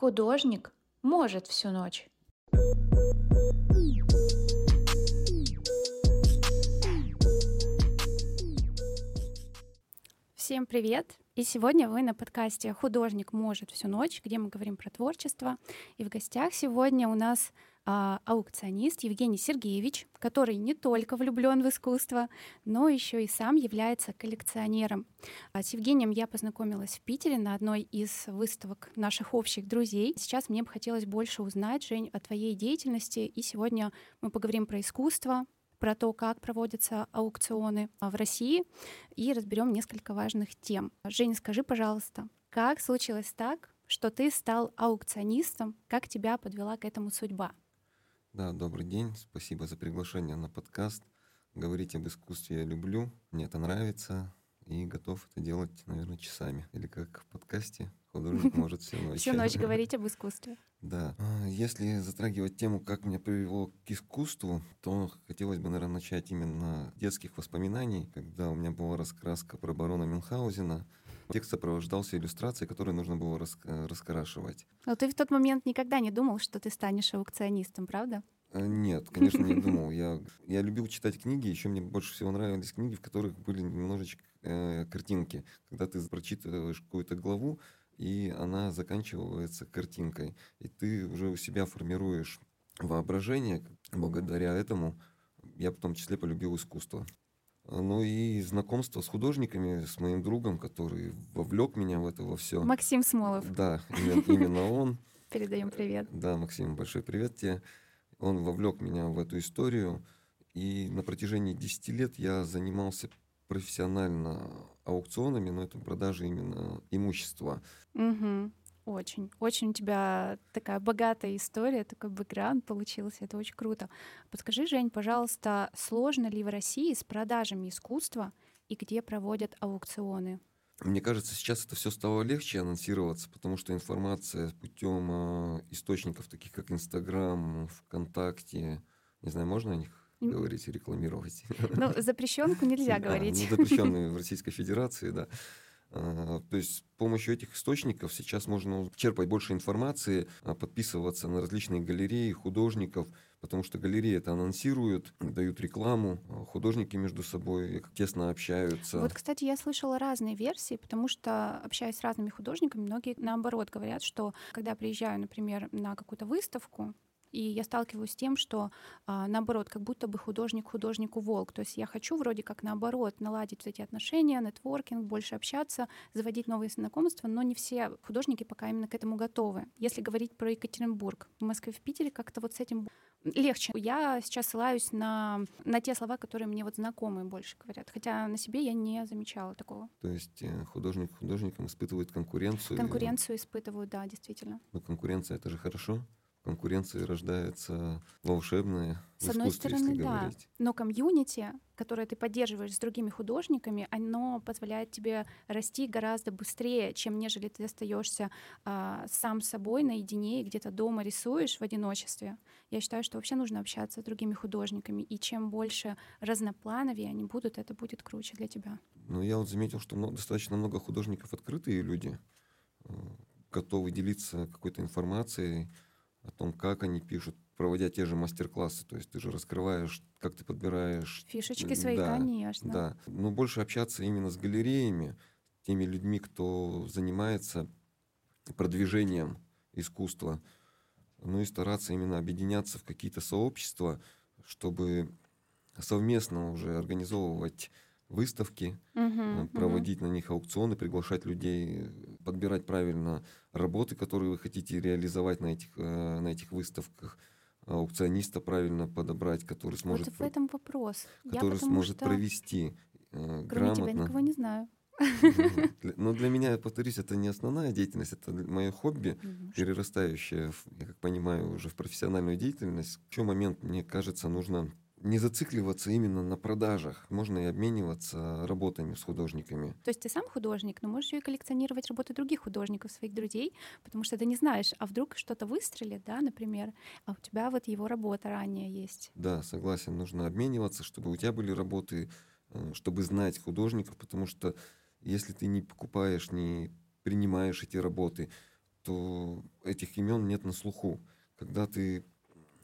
Художник может всю ночь. Всем привет! И сегодня вы на подкасте «Художник может всю ночь», где мы говорим про творчество. И в гостях сегодня у нас а, аукционист Евгений Сергеевич, который не только влюблен в искусство, но еще и сам является коллекционером. А с Евгением я познакомилась в Питере на одной из выставок наших общих друзей. Сейчас мне бы хотелось больше узнать, Жень, о твоей деятельности. И сегодня мы поговорим про искусство, про то, как проводятся аукционы в России, и разберем несколько важных тем. Женя, скажи, пожалуйста, как случилось так, что ты стал аукционистом, как тебя подвела к этому судьба? Да, добрый день. Спасибо за приглашение на подкаст. Говорить об искусстве я люблю, мне это нравится и готов это делать, наверное, часами. Или как в подкасте художник может всю ночь. Всю ночь говорить об искусстве. Да. А, если затрагивать тему, как меня привело к искусству, то хотелось бы, наверное, начать именно детских воспоминаний, когда у меня была раскраска про барона Мюнхгаузена. Текст сопровождался иллюстрацией, которую нужно было рас- раскрашивать. Но ты в тот момент никогда не думал, что ты станешь аукционистом, правда? Э, нет, конечно, не думал. Я, я любил читать книги, еще мне больше всего нравились книги, в которых были немножечко э, картинки. Когда ты прочитываешь какую-то главу, и она заканчивается картинкой, и ты уже у себя формируешь воображение. Благодаря этому я в том числе полюбил искусство. Ну и знакомство с художниками, с моим другом, который вовлек меня в это во все. Максим Смолов. Да, именно, именно он. Передаем привет. Да, Максим, большой привет тебе. Он вовлек меня в эту историю. И на протяжении 10 лет я занимался профессионально аукционами, но это продажа именно имущества. Угу. Очень, очень у тебя такая богатая история, такой бэкграунд получился, это очень круто. Подскажи, Жень, пожалуйста, сложно ли в России с продажами искусства и где проводят аукционы? Мне кажется, сейчас это все стало легче анонсироваться, потому что информация путем э, источников, таких как Инстаграм, ВКонтакте, не знаю, можно о них говорить и рекламировать? Ну, запрещенку нельзя говорить. Ну, запрещенные в Российской Федерации, да. А, то есть с помощью этих источников сейчас можно черпать больше информации, а, подписываться на различные галереи художников, потому что галереи это анонсируют, дают рекламу, а, художники между собой тесно общаются. Вот, кстати, я слышала разные версии, потому что, общаясь с разными художниками, многие наоборот говорят, что когда приезжаю, например, на какую-то выставку, и я сталкиваюсь с тем, что а, наоборот, как будто бы художник художнику волк. То есть я хочу вроде как наоборот наладить эти отношения, нетворкинг, больше общаться, заводить новые знакомства, но не все художники пока именно к этому готовы. Если говорить про Екатеринбург, в Москве, в Питере как-то вот с этим легче. Я сейчас ссылаюсь на, на те слова, которые мне вот знакомые больше говорят. Хотя на себе я не замечала такого. То есть э, художник художником испытывает конкуренцию? Конкуренцию испытывают, да, действительно. Но конкуренция — это же хорошо конкуренции рождается волшебное. С одной стороны, да. Говорить. Но комьюнити, которое ты поддерживаешь с другими художниками, оно позволяет тебе расти гораздо быстрее, чем нежели ты остаешься а, сам собой наедине и где-то дома рисуешь в одиночестве. Я считаю, что вообще нужно общаться с другими художниками, и чем больше разноплановее они будут, это будет круче для тебя. Ну, я вот заметил, что много, достаточно много художников открытые люди, э, готовы делиться какой-то информацией, о том, как они пишут, проводя те же мастер-классы. То есть ты же раскрываешь, как ты подбираешь... Фишечки свои, да, конечно. Да, но больше общаться именно с галереями, теми людьми, кто занимается продвижением искусства, ну и стараться именно объединяться в какие-то сообщества, чтобы совместно уже организовывать выставки, uh-huh, проводить uh-huh. на них аукционы, приглашать людей, подбирать правильно работы, которые вы хотите реализовать на этих, э, на этих выставках, аукциониста правильно подобрать, который сможет... Вот в этом вопрос. Который сможет что... провести э, Кроме грамотно. тебя никого не знаю. Но для меня, повторюсь, это не основная деятельность, это мое хобби, перерастающее, я как понимаю, уже в профессиональную деятельность. Еще момент, мне кажется, нужно не зацикливаться именно на продажах. Можно и обмениваться работами с художниками. То есть ты сам художник, но можешь и коллекционировать работы других художников, своих друзей, потому что ты не знаешь, а вдруг что-то выстрелит, да, например, а у тебя вот его работа ранее есть. Да, согласен, нужно обмениваться, чтобы у тебя были работы, э, чтобы знать художников, потому что если ты не покупаешь, не принимаешь эти работы, то этих имен нет на слуху. Когда ты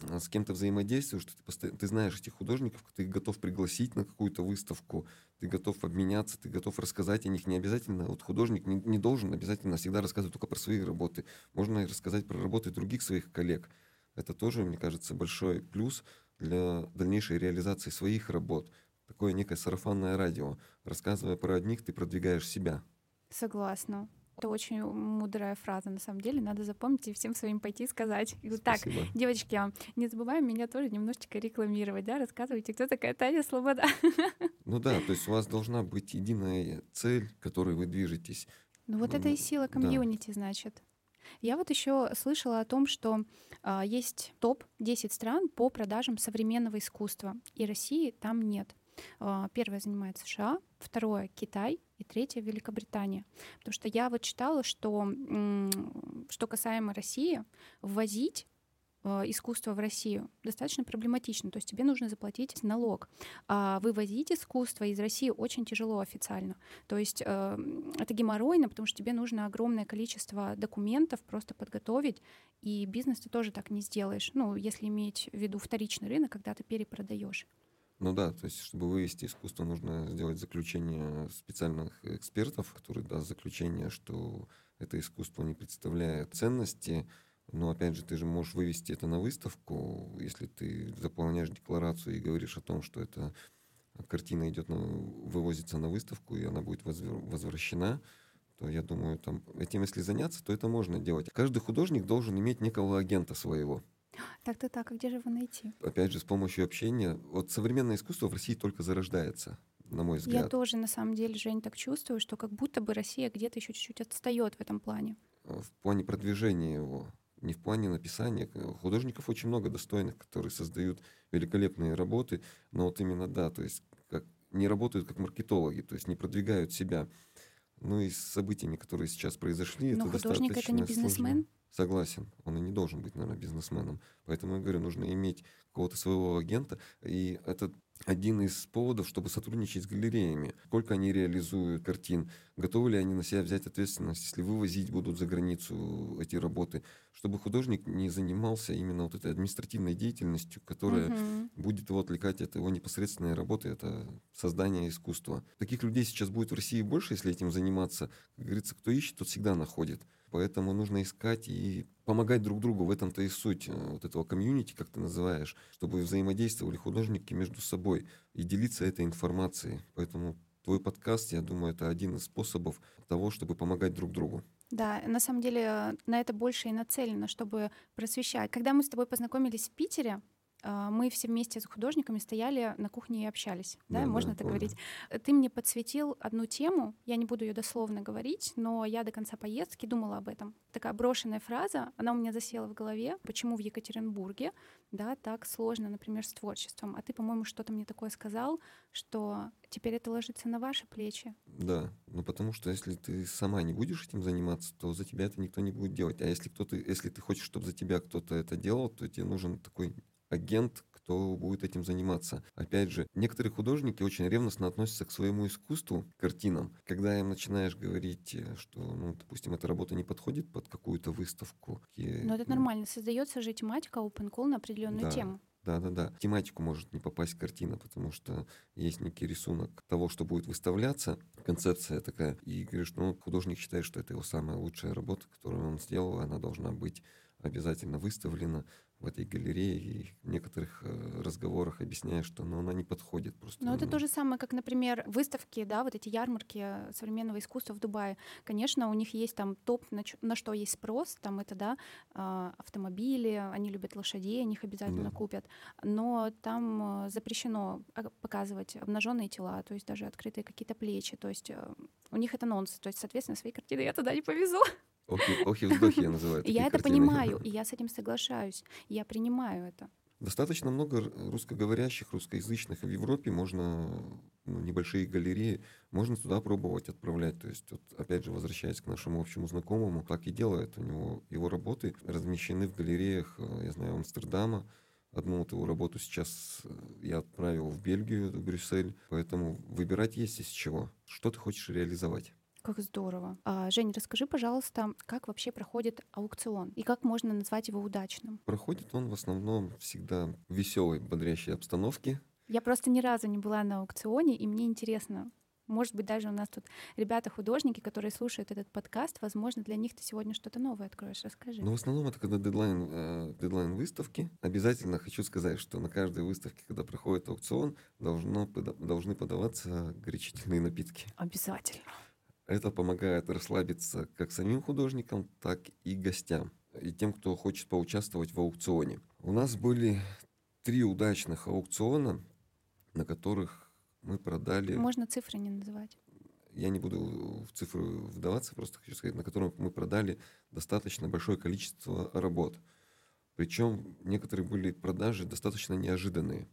с кем-то взаимодействуешь, ты, постоянно, ты знаешь этих художников, ты готов пригласить на какую-то выставку, ты готов обменяться, ты готов рассказать о них. Не обязательно, вот художник не, не должен обязательно всегда рассказывать только про свои работы. Можно рассказать про работы других своих коллег. Это тоже, мне кажется, большой плюс для дальнейшей реализации своих работ. Такое некое сарафанное радио. Рассказывая про одних, ты продвигаешь себя. Согласна. Это очень мудрая фраза, на самом деле. Надо запомнить и всем своим пойти и сказать. Так, девочки, а не забываем меня тоже немножечко рекламировать, да? Рассказывайте, кто такая Таня Слобода. Ну да, то есть у вас должна быть единая цель, к которой вы движетесь. Ну вот ну, это и сила комьюнити, да. значит. Я вот еще слышала о том, что э, есть топ 10 стран по продажам современного искусства, и России там нет. Э, первое занимает США, второе Китай, и третье Великобритания. Потому что я вот читала, что что касаемо России, ввозить э, искусство в Россию достаточно проблематично. То есть тебе нужно заплатить налог. А вывозить искусство из России очень тяжело официально. То есть э, это геморройно, потому что тебе нужно огромное количество документов просто подготовить, и бизнес ты тоже так не сделаешь. Ну, если иметь в виду вторичный рынок, когда ты перепродаешь. Ну да, то есть, чтобы вывести искусство, нужно сделать заключение специальных экспертов, которые даст заключение, что это искусство не представляет ценности. Но опять же, ты же можешь вывести это на выставку, если ты заполняешь декларацию и говоришь о том, что эта картина идет на, вывозится на выставку, и она будет возвращена, то я думаю, там, этим если заняться, то это можно делать. Каждый художник должен иметь некого агента своего. Так-то так, а где же его найти? Опять же, с помощью общения. Вот современное искусство в России только зарождается на мой взгляд. Я тоже, на самом деле, Жень, так чувствую, что как будто бы Россия где-то еще чуть-чуть отстает в этом плане. В плане продвижения его, не в плане написания. Художников очень много достойных, которые создают великолепные работы, но вот именно, да, то есть как, не работают как маркетологи, то есть не продвигают себя. Ну и с событиями, которые сейчас произошли, но это художник достаточно это не бизнесмен? Сложно. Согласен, он и не должен быть, наверное, бизнесменом. Поэтому я говорю, нужно иметь какого-то своего агента. И это один из поводов, чтобы сотрудничать с галереями. Сколько они реализуют картин, готовы ли они на себя взять ответственность, если вывозить будут за границу эти работы, чтобы художник не занимался именно вот этой административной деятельностью, которая угу. будет его отвлекать от его непосредственной работы, это создание искусства. Таких людей сейчас будет в России больше, если этим заниматься. Как говорится, кто ищет, тот всегда находит. Поэтому нужно искать и помогать друг другу. В этом-то и суть э, вот этого комьюнити, как ты называешь, чтобы взаимодействовали художники между собой и делиться этой информацией. Поэтому твой подкаст, я думаю, это один из способов того, чтобы помогать друг другу. Да, на самом деле на это больше и нацелено, чтобы просвещать. Когда мы с тобой познакомились в Питере, мы все вместе с художниками стояли на кухне и общались, да, да можно да, так помню. говорить. Ты мне подсветил одну тему, я не буду ее дословно говорить, но я до конца поездки думала об этом. Такая брошенная фраза, она у меня засела в голове, почему в Екатеринбурге, да, так сложно, например, с творчеством. А ты, по-моему, что-то мне такое сказал, что теперь это ложится на ваши плечи. Да, ну потому что если ты сама не будешь этим заниматься, то за тебя это никто не будет делать. А если кто-то, если ты хочешь, чтобы за тебя кто-то это делал, то тебе нужен такой агент, кто будет этим заниматься. Опять же, некоторые художники очень ревностно относятся к своему искусству, к картинам. Когда им начинаешь говорить, э, что, ну, допустим, эта работа не подходит под какую-то выставку. Но это ну, нормально. Создается же тематика open call на определенную да. тему. Да, да, да. В тематику может не попасть картина, потому что есть некий рисунок того, что будет выставляться, концепция такая. И говоришь, ну, художник считает, что это его самая лучшая работа, которую он сделал, она должна быть обязательно выставлена в этой галерее и в некоторых э, разговорах объясняя, что ну, она не подходит просто. Но это то же самое, как, например, выставки, да, вот эти ярмарки современного искусства в Дубае. Конечно, у них есть там топ, на, на что есть спрос, там это, да, а, автомобили, они любят лошадей, они их обязательно да. купят, но там э, запрещено показывать обнаженные тела, то есть даже открытые какие-то плечи, то есть э, у них это нонсенс, то есть, соответственно, свои картины я туда не повезу. Охи, охи вздохи я называю. Я это понимаю, и я с этим соглашаюсь. Я принимаю это. Достаточно много русскоговорящих, русскоязычных. В Европе можно ну, небольшие галереи, можно туда пробовать отправлять. То есть, вот, опять же, возвращаясь к нашему общему знакомому, так и делает. У него его работы размещены в галереях, э, я знаю, Амстердама. Одну вот его работу сейчас э, я отправил в Бельгию, в Брюссель. Поэтому выбирать есть из чего. Что ты хочешь реализовать? Как здорово. А, Жень, расскажи, пожалуйста, как вообще проходит аукцион и как можно назвать его удачным? Проходит он в основном всегда в веселой, бодрящей обстановке. Я просто ни разу не была на аукционе, и мне интересно, может быть, даже у нас тут ребята-художники, которые слушают этот подкаст, возможно, для них ты сегодня что-то новое откроешь. Расскажи. Но в основном это когда дедлайн, э, дедлайн выставки. Обязательно хочу сказать, что на каждой выставке, когда проходит аукцион, должно, должны подаваться горячительные напитки. Обязательно. Это помогает расслабиться как самим художникам, так и гостям, и тем, кто хочет поучаствовать в аукционе. У нас были три удачных аукциона, на которых мы продали... Можно цифры не называть. Я не буду в цифры вдаваться, просто хочу сказать, на котором мы продали достаточно большое количество работ. Причем некоторые были продажи достаточно неожиданные.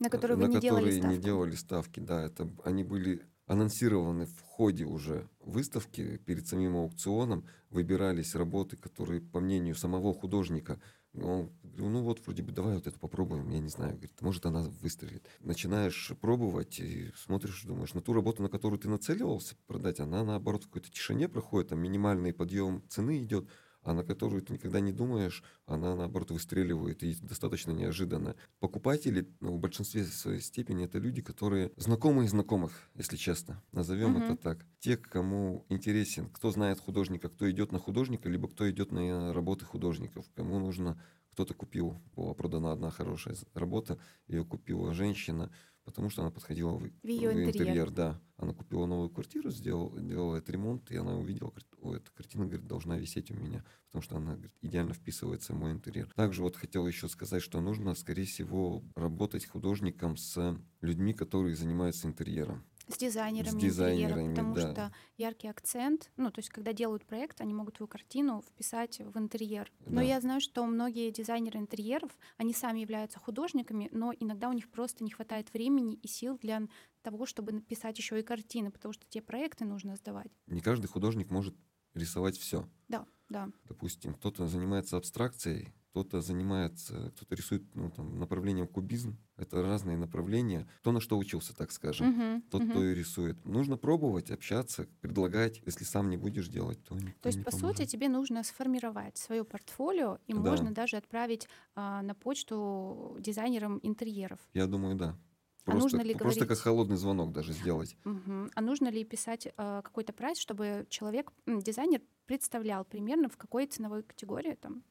На которые вы на не которые делали ставки. не делали ставки, да. Это, они были анонсированы в ходе уже выставки перед самим аукционом. Выбирались работы, которые, по мнению самого художника, он ну вот, вроде бы, давай вот это попробуем, я не знаю, говорит, может, она выстрелит. Начинаешь пробовать и смотришь, думаешь, на ту работу, на которую ты нацеливался продать, она, наоборот, в какой-то тишине проходит, там минимальный подъем цены идет, а на которую ты никогда не думаешь, она, наоборот, выстреливает и достаточно неожиданно. Покупатели, ну, в большинстве своей степени, это люди, которые знакомые знакомых, если честно, назовем mm-hmm. это так. Те, кому интересен, кто знает художника, кто идет на художника, либо кто идет на работы художников, кому нужно кто-то купил, была продана одна хорошая работа, ее купила женщина, потому что она подходила в, в ее в интерьер. интерьер. Да, она купила новую квартиру, сделала, делала этот ремонт, и она увидела, говорит, о, эта картина, говорит, должна висеть у меня, потому что она говорит, идеально вписывается в мой интерьер. Также вот хотел еще сказать, что нужно, скорее всего, работать художником с людьми, которые занимаются интерьером. С дизайнерами, с дизайнерами потому да. что яркий акцент, ну, то есть когда делают проект, они могут твою картину вписать в интерьер. Но да. я знаю, что многие дизайнеры интерьеров, они сами являются художниками, но иногда у них просто не хватает времени и сил для того, чтобы написать еще и картины, потому что те проекты нужно сдавать. Не каждый художник может рисовать все. Да, да. Допустим, кто-то занимается абстракцией, кто-то занимается, кто-то рисует ну, там, направлением кубизм. Это разные направления. Кто на что учился, так скажем. Uh-huh, Тот, uh-huh. кто и рисует. Нужно пробовать, общаться, предлагать. Если сам не будешь делать, то никто То есть, не по поможет. сути, тебе нужно сформировать свое портфолио, и да. можно даже отправить а, на почту дизайнерам интерьеров. Я думаю, да. А просто, а нужно ли просто говорить... как холодный звонок даже сделать. Угу. А нужно ли писать э, какой-то прайс, чтобы человек, дизайнер представлял примерно в какой ценовой категории там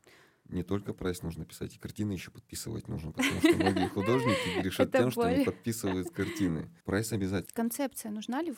не только прайс нужно писать, и картины еще подписывать нужно, потому что многие художники грешат тем, что они подписывают картины. Прайс обязательно. Концепция нужна ли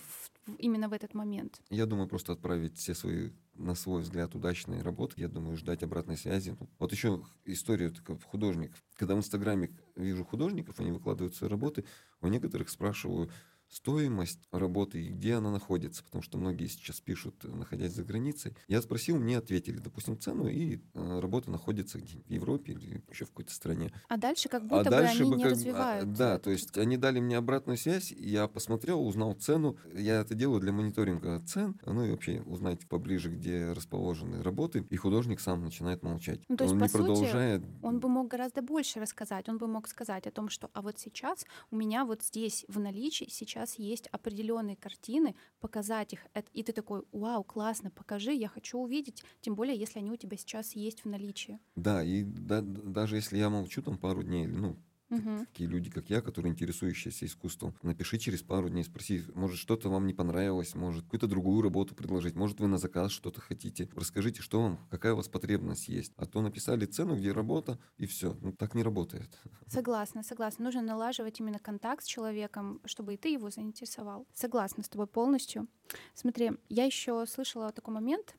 именно в этот момент? Я думаю, просто отправить все свои, на свой взгляд, удачные работы. Я думаю, ждать обратной связи. Вот еще история такая художник. Когда в Инстаграме вижу художников, они выкладывают свои работы, у некоторых спрашиваю, стоимость работы и где она находится, потому что многие сейчас пишут, находясь за границей. Я спросил, мне ответили, допустим, цену, и э, работа находится где в Европе или еще в какой-то стране. А дальше как а будто а бы дальше они бы не как, развивают. Да, то есть они дали мне обратную связь, я посмотрел, узнал цену. Я это делаю для мониторинга цен, ну и вообще узнать поближе, где расположены работы, и художник сам начинает молчать. Ну, то есть, он по не сути, продолжает. Он бы мог гораздо больше рассказать. Он бы мог сказать о том, что а вот сейчас у меня вот здесь в наличии сейчас сейчас есть определенные картины, показать их, и ты такой, вау, классно, покажи, я хочу увидеть, тем более, если они у тебя сейчас есть в наличии. Да, и да, даже если я молчу там пару дней, ну, Угу. Такие люди, как я, которые интересующиеся искусством. Напиши через пару дней, спроси, может, что-то вам не понравилось, может, какую-то другую работу предложить, может, вы на заказ что-то хотите. Расскажите, что вам, какая у вас потребность есть. А то написали цену, где работа, и все. Ну, так не работает. Согласна, согласна. Нужно налаживать именно контакт с человеком, чтобы и ты его заинтересовал. Согласна с тобой полностью. Смотри, я еще слышала такой момент,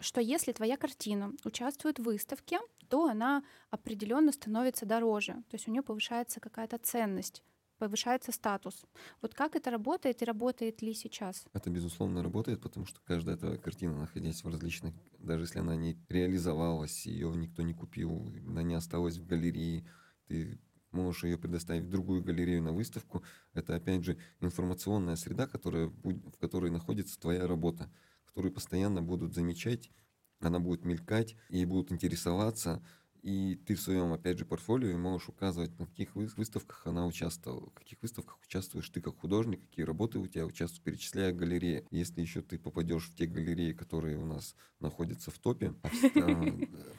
что если твоя картина участвует в выставке, то она определенно становится дороже, то есть у нее повышается какая-то ценность повышается статус. Вот как это работает и работает ли сейчас? Это, безусловно, работает, потому что каждая эта картина, находясь в различных, даже если она не реализовалась, ее никто не купил, она не осталась в галерее, ты можешь ее предоставить в другую галерею на выставку. Это, опять же, информационная среда, которая, в которой находится твоя работа которые постоянно будут замечать, она будет мелькать, и будут интересоваться, И ты в своем, опять же, портфолио можешь указывать, на каких выставках она участвовала, в каких выставках участвуешь ты как художник, какие работы у тебя участвуют, перечисляя галереи. Если еще ты попадешь в те галереи, которые у нас находятся в топе, а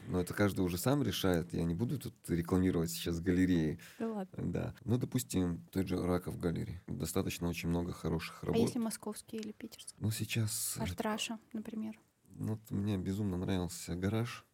но это каждый уже сам решает, я не буду тут рекламировать сейчас галереи. Да ладно. Да. Ну, допустим, тот же Раков галереи. Достаточно очень много хороших работ. А если московские или питерские? Ну, сейчас... Art Russia, например. Ну, вот мне безумно нравился гараж.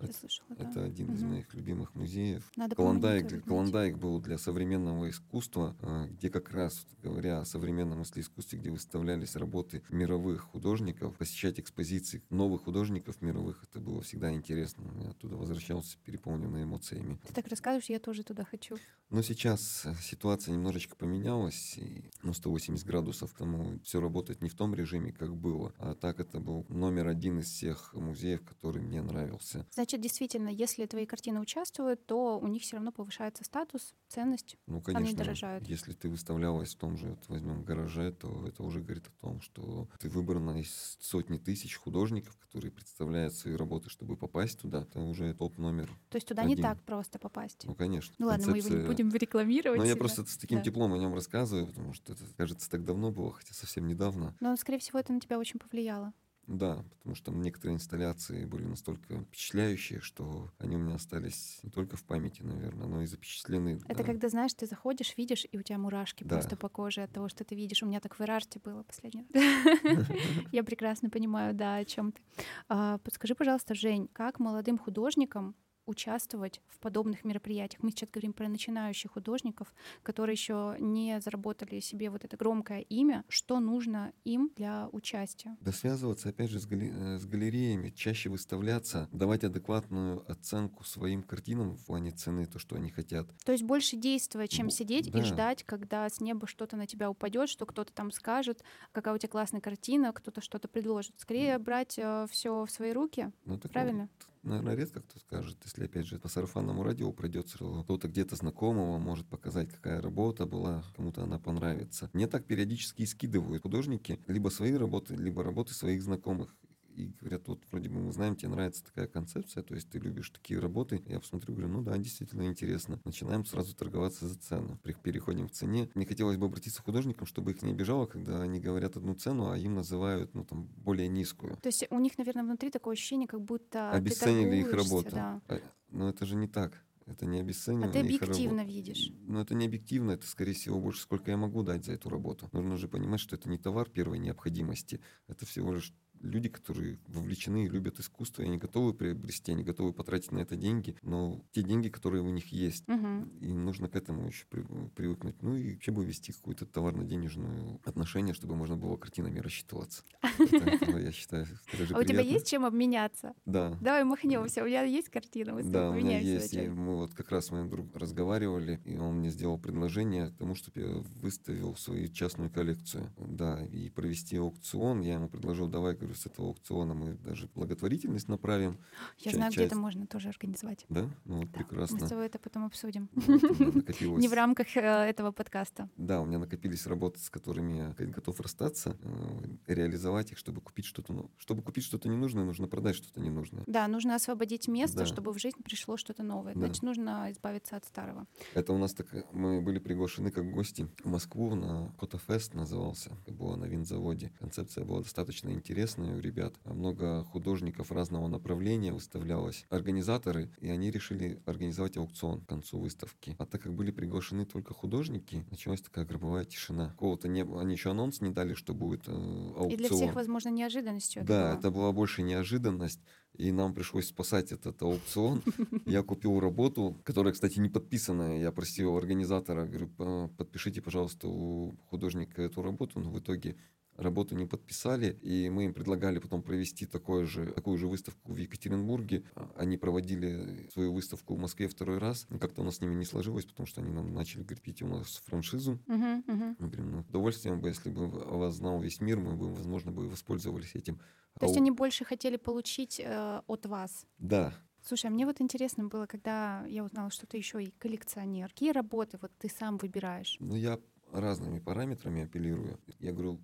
Я слышала, да. Это один из Мгм. моих любимых музеев. Надо Клондайк, помнить, Клондайк был для современного искусства, а, где как раз, говоря о современном искусстве, где выставлялись работы мировых художников, посещать экспозиции новых художников мировых, это было всегда интересно. Я оттуда возвращался переполненный эмоциями. Ты так рассказываешь, я тоже туда хочу. Но сейчас э, ситуация немножечко поменялась, и, ну, 180 градусов, тому все работает не в том режиме, как было. А так это был номер один из всех музеев, который мне нравился. Значит, действительно, если твои картины участвуют, то у них все равно повышается статус, ценность. Ну, конечно, дорожают. если ты выставлялась в том же, вот возьмем гараже, то это уже говорит о том, что ты выбрана из сотни тысяч художников, которые представляют свои работы, чтобы попасть туда. Это уже топ номер. То есть туда не Один. так просто попасть. Ну, конечно. Ну ладно, мы его не концепция- будем рекламировать. Но я себя. просто с таким Да. теплом о нем рассказываю, потому что это, кажется, так давно было, хотя совсем недавно. Но, скорее всего, это на тебя очень повлияло. Да, потому что некоторые инсталляции были настолько впечатляющие, что они у меня остались не только в памяти, наверное, но и запечатлены. Это да. когда, знаешь, ты заходишь, видишь, и у тебя мурашки Да. просто по коже от того, что ты видишь. У меня так в Ирарте было последний раз. Я прекрасно понимаю, да, о чем ты. А, Подскажи, пожалуйста, Жень, как молодым художникам участвовать в подобных мероприятиях. Мы сейчас говорим про начинающих художников, которые еще не заработали себе вот это громкое имя. Что нужно им для участия? Да связываться, опять же, с, гали- э, с галереями, чаще выставляться, давать адекватную оценку своим картинам в плане цены, то, что они хотят. То есть больше действовать, чем Бу- сидеть и да. ждать, когда с неба что-то на тебя упадет, что кто-то там скажет, какая у тебя классная картина, кто-то что-то предложит. Скорее брать все в свои руки. Ну, так, Правильно. Наверное, редко кто скажет, если, опять же, по сарафанному радио пройдет сразу кто-то где-то знакомого, может показать, какая работа была, кому-то она понравится. Мне так периодически и скидывают художники либо свои работы, либо работы своих знакомых. И говорят, вот вроде бы мы знаем, тебе нравится такая концепция, то есть ты любишь такие работы. Я посмотрю, говорю, ну да, действительно интересно. Начинаем сразу торговаться за цену. При- Переходим в цене. Мне хотелось бы обратиться к художникам, чтобы их не обижало, когда они говорят одну цену, а им называют, ну там, более низкую. То есть у них, наверное, внутри такое ощущение, как будто ты обесценили их работу. да. А, Но это же не так. Это не А обесценивание ты их объективно видишь. Но это не объективно, это, скорее всего, больше сколько я могу дать за эту работу. Нужно же понимать, что это не товар первой необходимости. Это всего лишь люди, которые вовлечены и любят искусство, и они готовы приобрести, они готовы потратить на это деньги, но те деньги, которые у них есть, Мгм. и нужно к этому еще при- привыкнуть. Ну и вообще бы вести какое-то товарно-денежное отношение, чтобы можно было картинами рассчитываться. Это, я считаю, А у тебя есть чем обменяться? Да. Давай махнемся. У меня есть картина, мы с тобой Да, меня поменяемся есть. Вначале. мы вот как раз с моим другом разговаривали, и он мне сделал предложение тому, чтобы я выставил свою частную коллекцию. Да, и провести аукцион. Я ему предложил, давай, говорю, с этого аукциона мы даже благотворительность направим. Я ча- знаю, где это часть. можно тоже организовать. Да? Ну вот Да. Мы прекрасно. с тобой это потом обсудим. Вот, у меня накопилось- Не в рамках э, этого подкаста. Да, у меня накопились работы, с которыми я готов расстаться, э, реализовать их, чтобы купить что-то, ну, чтобы купить что-то ненужное, нужно продать что-то ненужное. Да, нужно освободить место, Да. чтобы в жизнь пришло что-то новое. Да. Значит, нужно избавиться от старого. Это у нас так, мы были приглашены как гости в Москву на Котофест назывался, было на винзаводе. Концепция была достаточно интересная у ребят. Много художников разного направления выставлялось. Организаторы, и они решили организовать аукцион к концу выставки. А так как были приглашены только художники, началась такая гробовая тишина. Какого-то не было. Они еще анонс не дали, что будет э, аукцион. И для всех, возможно, неожиданностью. это Да, было. это была больше неожиданность, и нам пришлось спасать этот аукцион. Я купил работу, которая, кстати, не подписанная. Я просил организатора, говорю, «П- подпишите, пожалуйста, у художника эту работу, но в итоге работу не подписали, и мы им предлагали потом провести такое же, такую же выставку в Екатеринбурге. А, Они проводили свою выставку в Москве второй раз, но как-то у нас с ними не сложилось, потому что они нам начали крепить у нас франшизу. Мгм, мгм. Мы говорим, ну, удовольствием бы, если бы вас знал весь мир, мы бы, возможно, бы воспользовались этим. То есть Ау- они больше хотели получить э, от вас. Да, Слушай, а мне вот интересно было, когда я узнала, что ты еще и коллекционер. Какие работы вот ты сам выбираешь? Ну, я разными параметрами апеллирую. Я говорю,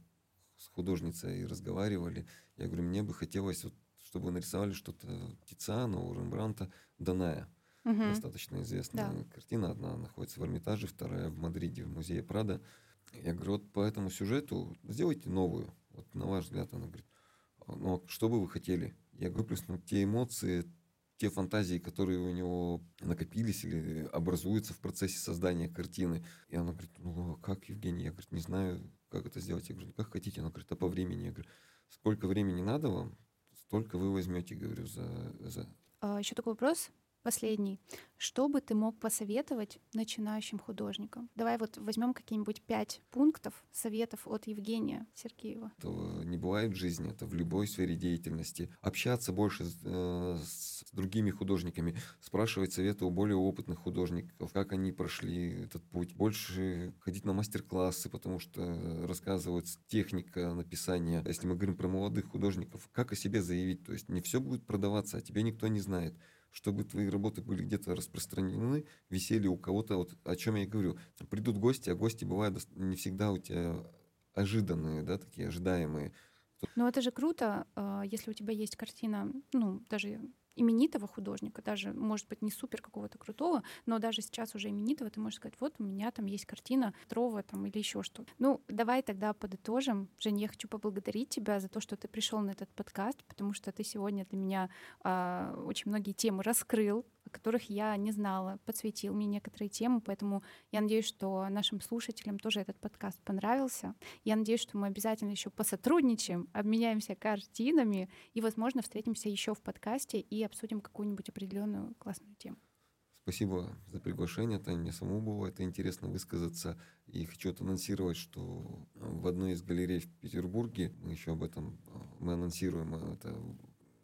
с художницей разговаривали. Я говорю, мне бы хотелось, вот, чтобы вы нарисовали что-то Тициана, у Рембранта, Даная. Мгм. достаточно известная Да. картина. Одна находится в Эрмитаже, вторая в Мадриде, в музее Прада. Я говорю, вот по этому сюжету сделайте новую. Вот на ваш взгляд, она говорит, «А, ну а что бы вы хотели? Я говорю, плюс ну, те эмоции, те фантазии, которые у него накопились или образуются в процессе создания картины. И она говорит, ну а как, Евгений? Я говорю, не знаю, как это сделать. Я говорю, как хотите? Она говорит, а по времени? Я говорю, сколько времени надо вам, столько вы возьмете, говорю, за, за Еще такой вопрос, последний. Что бы ты мог посоветовать начинающим художникам? Давай вот возьмем какие-нибудь пять пунктов советов от Евгения Сергеева. Этого не бывает в жизни, это в любой сфере деятельности. Общаться больше э, с другими художниками, спрашивать советы у более опытных художников, как они прошли этот путь. Больше ходить на мастер-классы, потому что рассказывают техника написания. Если мы говорим про молодых художников, как о себе заявить? То есть не все будет продаваться, а тебя никто не знает чтобы твои работы были где-то распространены, висели у кого-то, вот о чем я и говорю. Придут гости, а гости бывают не всегда у тебя ожиданные, да, такие ожидаемые. Ну это же круто, а, если у тебя есть картина, ну даже именитого художника, даже, может быть, не супер какого-то крутого, но даже сейчас уже именитого, ты можешь сказать, вот у меня там есть картина Трова там или еще что. Ну, давай тогда подытожим. Жень, я хочу поблагодарить тебя за то, что ты пришел на этот подкаст, потому что ты сегодня для меня а, очень многие темы раскрыл, которых я не знала, подсветил мне некоторые темы, поэтому я надеюсь, что нашим слушателям тоже этот подкаст понравился. Я надеюсь, что мы обязательно еще посотрудничаем, обменяемся картинами и, возможно, встретимся еще в подкасте и обсудим какую-нибудь определенную классную тему. Спасибо за приглашение, Таня. Мне самому было это интересно высказаться. И хочу анонсировать, что в одной из галерей в Петербурге, мы еще об этом, э, мы анонсируем это,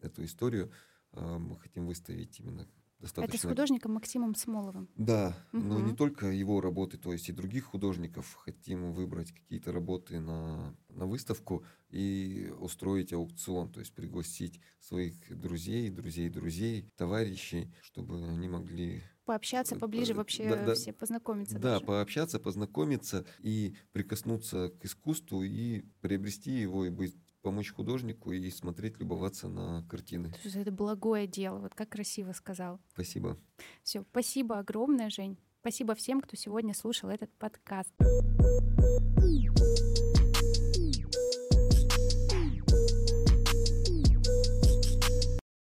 эту историю, э, мы хотим выставить именно достаточно... Это с художником Максимом Смоловым. Да, но не только его работы, то есть и других художников. Хотим выбрать какие-то работы на, на выставку и устроить аукцион, то есть пригласить своих друзей, друзей друзей, товарищей, чтобы они могли Пообщаться Э, поближе э, вообще да, да. все, познакомиться да, даже. пообщаться, познакомиться и прикоснуться к искусству и приобрести его и быть помочь художнику и смотреть, любоваться на картины. Есть это благое дело, вот как красиво сказал. Спасибо. Все, спасибо огромное, Жень. Спасибо всем, кто сегодня слушал этот подкаст.